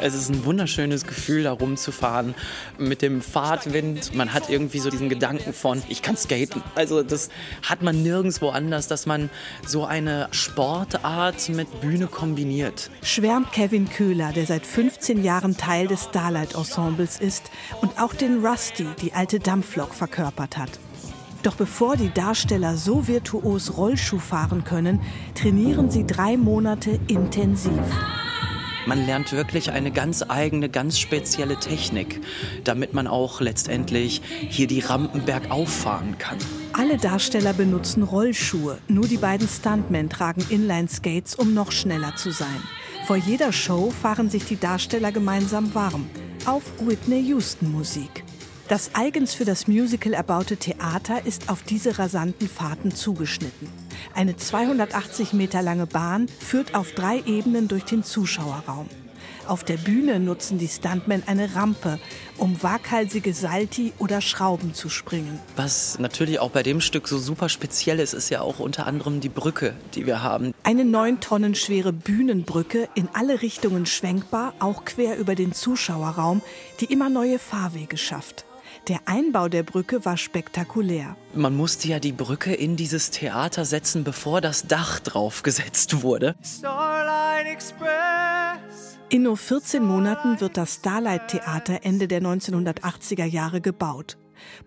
Es ist ein wunderschönes Gefühl, da rumzufahren mit dem Fahrtwind. Man hat irgendwie so diesen Gedanken von, ich kann skaten. Also das hat man nirgendwo anders, dass man so eine Sportart mit Bühne kombiniert. Schwärmt Kevin Köhler, der seit 15 Jahren Teil des Starlight Ensembles ist und auch den Rusty, die alte Dampflok, verkörpert hat. Doch bevor die Darsteller so virtuos Rollschuh fahren können, trainieren sie drei Monate intensiv. Man lernt wirklich eine ganz eigene, ganz spezielle Technik, damit man auch letztendlich hier die Rampen bergauf fahren kann. Alle Darsteller benutzen Rollschuhe, nur die beiden Stuntmen tragen Inline-Skates, um noch schneller zu sein. Vor jeder Show fahren sich die Darsteller gemeinsam warm auf Whitney Houston Musik. Das eigens für das Musical erbaute Theater ist auf diese rasanten Fahrten zugeschnitten. Eine 280 Meter lange Bahn führt auf drei Ebenen durch den Zuschauerraum. Auf der Bühne nutzen die Stuntmen eine Rampe, um waghalsige Salti oder Schrauben zu springen. Was natürlich auch bei dem Stück so super speziell ist, ist ja auch unter anderem die Brücke, die wir haben. Eine neun Tonnen schwere Bühnenbrücke, in alle Richtungen schwenkbar, auch quer über den Zuschauerraum, die immer neue Fahrwege schafft. Der Einbau der Brücke war spektakulär. Man musste ja die Brücke in dieses Theater setzen, bevor das Dach draufgesetzt wurde. Starlight Express. In nur 14 Monaten wird das Starlight Theater Ende der 1980er Jahre gebaut.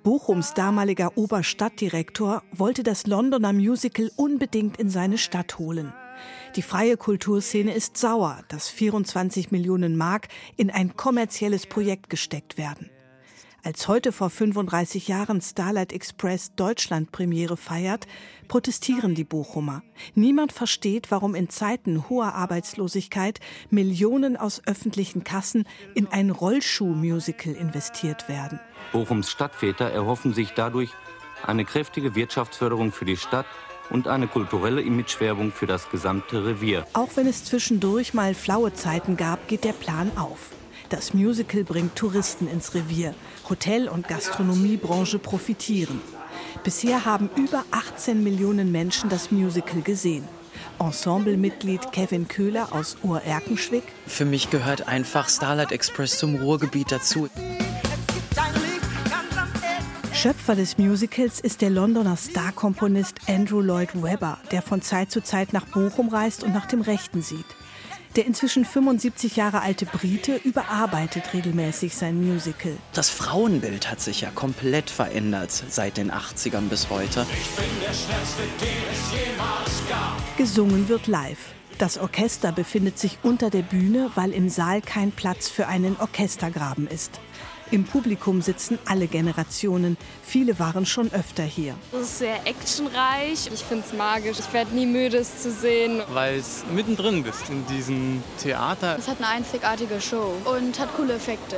Bochums damaliger Oberstadtdirektor wollte das Londoner Musical unbedingt in seine Stadt holen. Die freie Kulturszene ist sauer, dass 24 Millionen Mark in ein kommerzielles Projekt gesteckt werden. Als heute vor 35 Jahren Starlight Express Deutschland Premiere feiert, protestieren die Bochumer. Niemand versteht, warum in Zeiten hoher Arbeitslosigkeit Millionen aus öffentlichen Kassen in ein Rollschuh-Musical investiert werden. Bochums Stadtväter erhoffen sich dadurch eine kräftige Wirtschaftsförderung für die Stadt und eine kulturelle Imagewerbung für das gesamte Revier. Auch wenn es zwischendurch mal flaue Zeiten gab, geht der Plan auf. Das Musical bringt Touristen ins Revier. Hotel- und Gastronomiebranche profitieren. Bisher haben über 18 Millionen Menschen das Musical gesehen. Ensemblemitglied Kevin Köhler aus Ur-Erkenschwick. Für mich gehört einfach Starlight Express zum Ruhrgebiet dazu. Schöpfer des Musicals ist der Londoner Star-Komponist Andrew Lloyd Webber, der von Zeit zu Zeit nach Bochum reist und nach dem Rechten sieht. Der inzwischen 75 Jahre alte Brite überarbeitet regelmäßig sein Musical. Das Frauenbild hat sich ja komplett verändert seit den 80ern bis heute. Gesungen wird live. Das Orchester befindet sich unter der Bühne, weil im Saal kein Platz für einen Orchestergraben ist. Im Publikum sitzen alle Generationen. Viele waren schon öfter hier. Es ist sehr actionreich. Ich finde es magisch. Ich werde nie müde, es zu sehen. Weil es mittendrin bist in diesem Theater. Es hat eine einzigartige Show und hat coole Effekte.